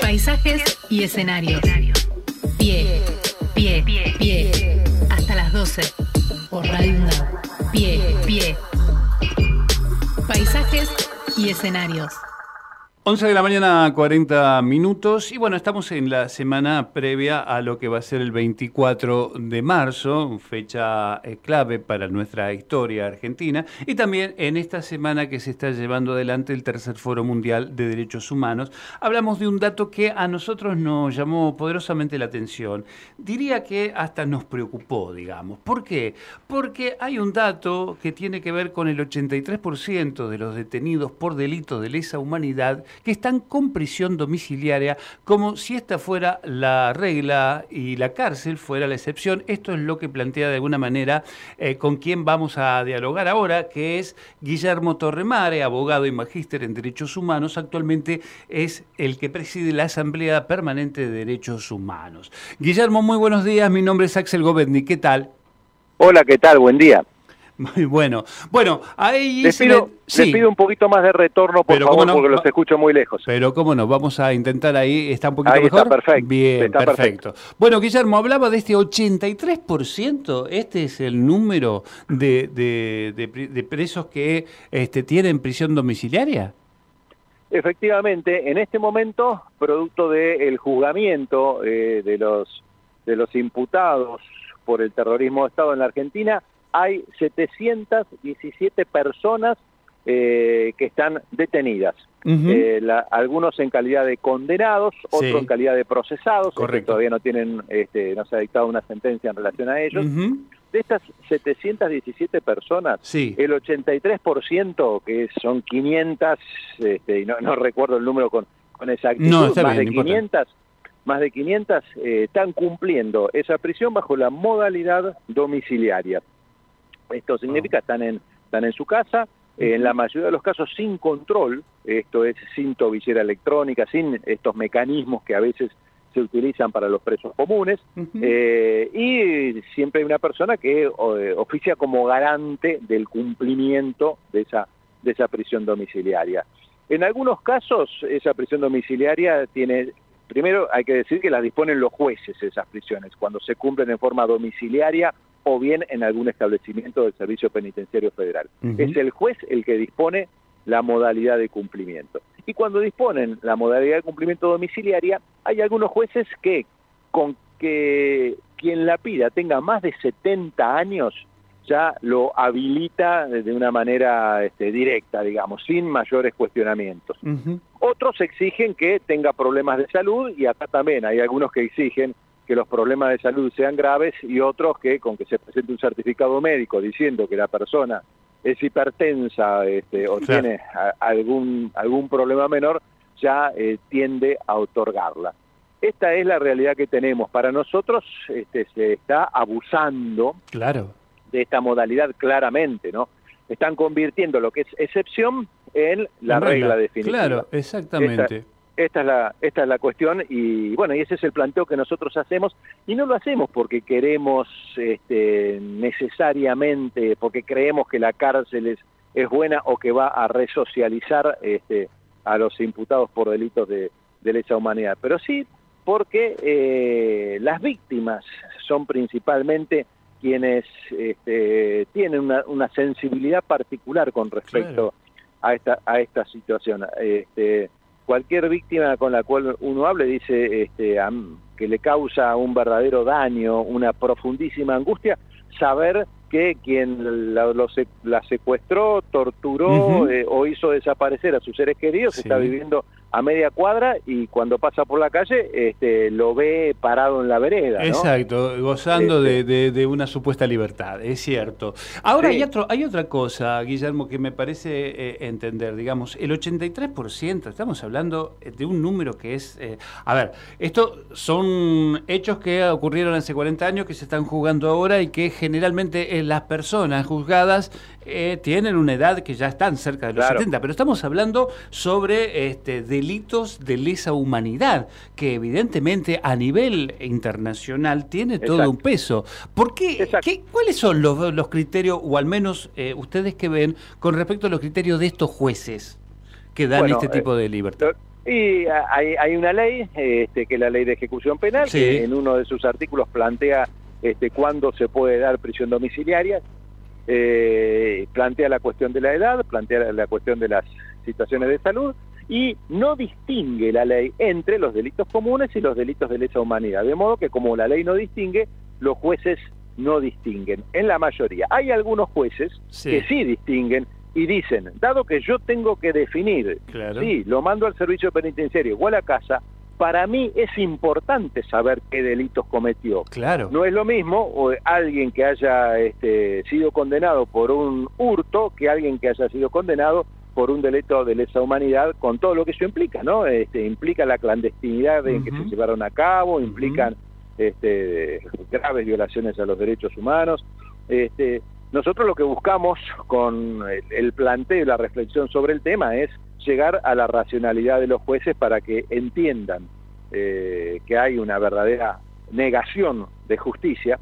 Paisajes y escenarios. Pie, pie, pie. Hasta las 12. Por Radio. Pie, pie. Paisajes y escenarios. 11 de la mañana, 40 minutos. Y bueno, estamos en la semana previa a lo que va a ser el 24 de marzo, fecha eh, clave para nuestra historia argentina. Y también en esta semana que se está llevando adelante el tercer Foro Mundial de Derechos Humanos, hablamos de un dato que a nosotros nos llamó poderosamente la atención. Diría que hasta nos preocupó, digamos. ¿Por qué? Porque hay un dato que tiene que ver con el 83% de los detenidos por delitos de lesa humanidad que están con prisión domiciliaria como si esta fuera la regla y la cárcel fuera la excepción. Esto es lo que plantea de alguna manera eh, con quien vamos a dialogar ahora, que es Guillermo Torremare, abogado y magíster en Derechos Humanos. Actualmente es el que preside la Asamblea Permanente de Derechos Humanos. Guillermo, muy buenos días. Mi nombre es Axel Govetni. ¿Qué tal? Hola, ¿qué tal? Buen día. Muy bueno. Bueno, ahí... Les pido, pido, un poquito más de retorno, por favor, porque los escucho muy lejos. Pero cómo no, vamos a intentar ahí, ¿está un poquito ahí mejor? Está perfecto. Bien, perfecto. Bueno, Guillermo, hablaba de este 83%, este es el número de, de, presos que este, tienen prisión domiciliaria. Efectivamente, en este momento, producto del juzgamiento eh, de, los, de los imputados por el terrorismo de Estado en la Argentina, hay 717 personas eh, que están detenidas. Eh, algunos en calidad de condenados, otros en calidad de procesados, que todavía no tienen, este, no se ha dictado una sentencia en relación a ellos. De estas 717 personas, el 83%, que son 500, este, y no, recuerdo el número con, con exactitud, más, de 500, más de 500, están cumpliendo esa prisión bajo la modalidad domiciliaria. Esto significa están en, están en su casa, en la mayoría de los casos sin control, esto es sin tobillera electrónica, sin estos mecanismos que a veces se utilizan para los presos comunes, eh, y siempre hay una persona que eh, oficia como garante del cumplimiento de esa, de esa prisión domiciliaria. En algunos casos, esa prisión domiciliaria tiene, primero hay que decir que las disponen los jueces esas prisiones, cuando se cumplen en forma domiciliaria o bien en algún establecimiento del Servicio Penitenciario Federal. Es el juez el que dispone la modalidad de cumplimiento. Y cuando disponen la modalidad de cumplimiento domiciliaria, hay algunos jueces que con que quien la pida tenga más de 70 años ya lo habilita de una manera este, directa, digamos, sin mayores cuestionamientos. Otros exigen que tenga problemas de salud y acá también hay algunos que exigen que los problemas de salud sean graves y otros que con que se presente un certificado médico diciendo que la persona es hipertensa este, o tiene algún, algún problema menor, ya eh, tiende a otorgarla. Esta es la realidad que tenemos. Para nosotros este, se está abusando claro. de esta modalidad claramente, ¿no? Están convirtiendo lo que es excepción en la, regla. definitiva. Claro, exactamente. Esta es, la, esta es la cuestión y bueno, y ese es el planteo que nosotros hacemos y no lo hacemos porque queremos este, necesariamente, porque creemos que la cárcel es, es buena o que va a resocializar este, a los imputados por delitos de, de lesa humanidad, pero sí porque eh, las víctimas son principalmente quienes este, tienen una, una, sensibilidad particular con respecto a esta a esta situación. Este, cualquier víctima con la cual uno hable dice este, que le causa un verdadero daño, una profundísima angustia, saber que quien la, la secuestró, torturó eh, o hizo desaparecer a sus seres queridos está viviendo a media cuadra y cuando pasa por la calle este, lo ve parado en la vereda. Exacto, gozando este. de, una supuesta libertad, es cierto. Ahora hay, otro, hay otra cosa, Guillermo, que me parece eh, entender, digamos, el 83%, estamos hablando de un número que es... Eh, a ver, estos son hechos que ocurrieron hace 40 años, que se están juzgando ahora y que generalmente eh, las personas juzgadas tienen una edad que ya están cerca de los 70, pero estamos hablando sobre este, delitos de lesa humanidad, que evidentemente a nivel internacional tiene todo un peso. ¿Por qué, ¿Cuáles son los, criterios, o al menos eh, ustedes que ven, con respecto a los criterios de estos jueces que dan este tipo de libertad? Y hay, hay una ley, este, que es la ley de ejecución penal, que en uno de sus artículos plantea este, cuándo se puede dar prisión domiciliaria, eh, plantea la cuestión de la edad, plantea la cuestión de las situaciones de salud y no distingue la ley entre los delitos comunes y los delitos de lesa humanidad. De modo que como la ley no distingue, los jueces no distinguen, en la mayoría. Hay algunos jueces que sí distinguen y dicen, dado que yo tengo que definir, sí, lo mando al servicio penitenciario o a la casa, para mí es importante saber qué delitos cometió. Claro. No es lo mismo alguien que haya este, sido condenado por un hurto que alguien que haya sido condenado por un delito de lesa humanidad, con todo lo que eso implica, ¿no? Este, implica la clandestinidad en que se llevaron a cabo, implican este, graves violaciones a los derechos humanos. Este, nosotros lo que buscamos con el planteo y la reflexión sobre el tema es llegar a la racionalidad de los jueces para que entiendan eh, que hay una verdadera negación de justicia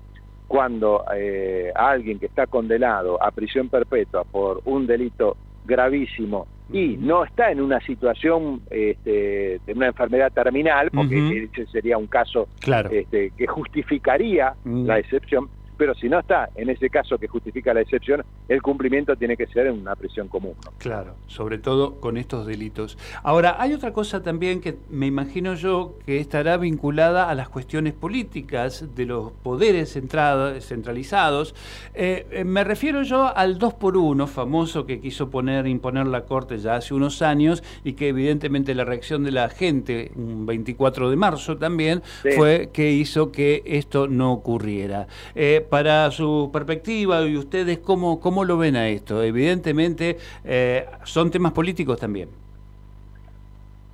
cuando eh, alguien que está condenado a prisión perpetua por un delito gravísimo y no está en una situación este, de una enfermedad terminal, porque ese sería un caso este, que justificaría la excepción, pero si no está, en ese caso que justifica la excepción, el cumplimiento tiene que ser en una prisión común. Claro, sobre todo con estos delitos. Ahora, hay otra cosa también que me imagino yo que estará vinculada a las cuestiones políticas de los poderes centralizados. Eh, eh, me refiero yo al 2 por 1 famoso que quiso poner, imponer la Corte ya hace unos años y que evidentemente la reacción de la gente, un 24 de marzo también, fue que hizo que esto no ocurriera. Eh, para su perspectiva y ustedes, ¿cómo, cómo lo ven a esto? Evidentemente, eh, son temas políticos también.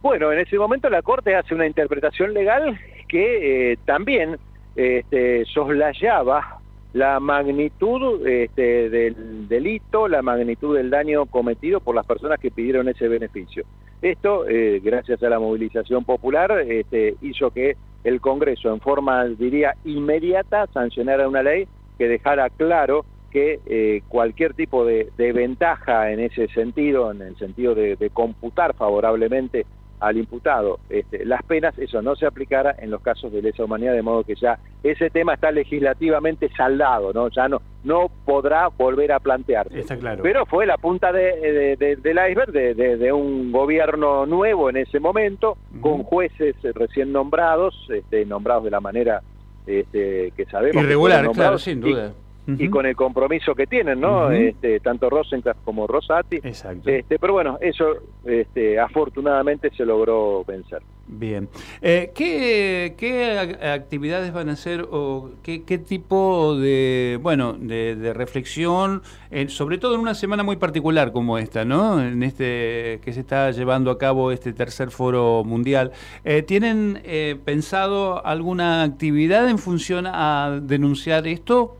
Bueno, en ese momento la Corte hace una interpretación legal que eh, también este, soslayaba la magnitud este, del delito, la magnitud del daño cometido por las personas que pidieron ese beneficio. Esto, eh, gracias a la movilización popular, este, hizo que el Congreso, en forma, diría, inmediata, sancionara una ley que dejara claro que eh, cualquier tipo de, ventaja en ese sentido, en el sentido de computar favorablemente al imputado este, las penas, eso no se aplicara en los casos de lesa humanidad, de modo que ya ese tema está legislativamente saldado, ¿no? Ya no, no podrá volver a plantearse. Está claro. Pero fue la punta de, del iceberg de, un gobierno nuevo en ese momento, con jueces recién nombrados, este, nombrados de la manera este, que sabemos. Irregular, claro, sin duda y con el compromiso que tienen, ¿no? este, tanto Rosencrantz como Rosati. Exacto. Este, pero bueno, eso este, afortunadamente se logró vencer. Bien. Eh, ¿qué, ¿qué, actividades van a hacer o qué, qué tipo de, bueno, de, reflexión, sobre todo en una semana muy particular como esta, ¿no? En este que se está llevando a cabo este tercer foro mundial. Eh, ¿Tienen eh, pensado alguna actividad en función a denunciar esto?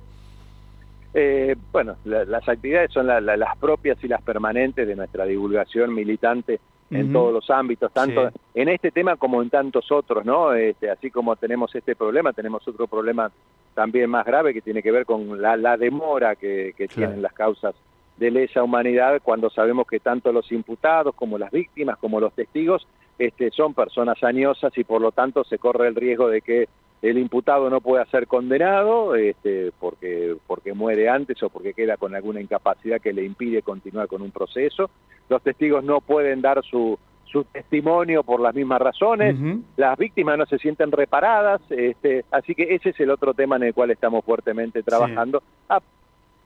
Eh, bueno, las actividades son las propias y las permanentes de nuestra divulgación militante en todos los ámbitos, tanto en este tema como en tantos otros, ¿no? Este, así como tenemos este problema, tenemos otro problema también más grave que tiene que ver con la, demora que, tienen las causas de lesa humanidad cuando sabemos que tanto los imputados como las víctimas como los testigos este, son personas añosas y por lo tanto se corre el riesgo de que el imputado no pueda ser condenado este, porque, porque muere antes o porque queda con alguna incapacidad que le impide continuar con un proceso. Los testigos no pueden dar su, su testimonio por las mismas razones, las víctimas no se sienten reparadas, este, así que ese es el otro tema en el cual estamos fuertemente trabajando. A,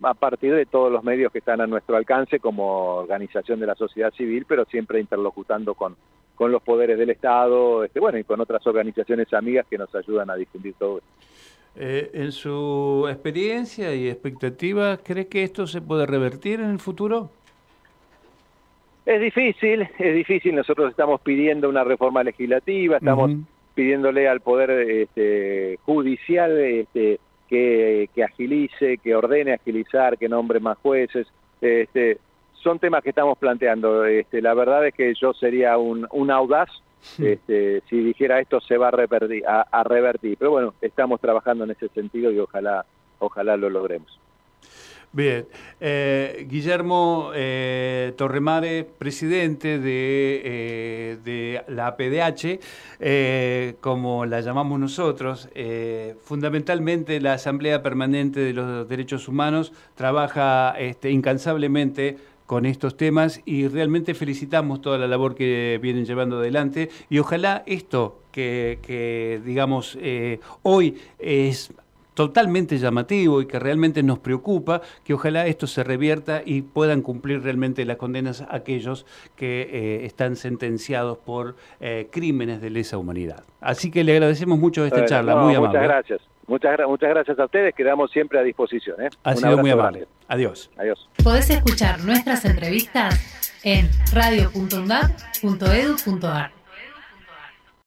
a partir de todos los medios que están a nuestro alcance como organización de la sociedad civil, pero siempre interlocutando con, con los poderes del Estado, este, bueno, y con otras organizaciones amigas que nos ayudan a difundir todo esto. Eh, en su experiencia y expectativa, ¿cree que esto se puede revertir en el futuro? Es difícil, es difícil. Nosotros estamos pidiendo una reforma legislativa, estamos pidiéndole al Poder este, Judicial este, que, que, agilice, que ordene agilizar, que nombre más jueces. Este, son temas que estamos planteando. Este, la verdad es que yo sería un, un audaz este, si dijera esto se va a revertir, a, revertir. Pero bueno, estamos trabajando en ese sentido y ojalá, ojalá lo logremos. Bien. Eh, Guillermo eh, Torremare, presidente de, eh, de la PDH, como la llamamos nosotros, fundamentalmente la Asamblea Permanente de los Derechos Humanos trabaja este, incansablemente con estos temas y realmente felicitamos toda la labor que vienen llevando adelante y ojalá esto que, que digamos, hoy es totalmente llamativo y que realmente nos preocupa, que ojalá esto se revierta y puedan cumplir realmente las condenas aquellos que eh, están sentenciados por eh, crímenes de lesa humanidad. Así que le agradecemos mucho esta charla, muy amable. Muchas gracias. Muchas, muchas gracias a ustedes, quedamos siempre a disposición. ¿eh? Ha sido muy amable. Adiós. Adiós. Podés escuchar nuestras entrevistas en radio.undad.edu.ar.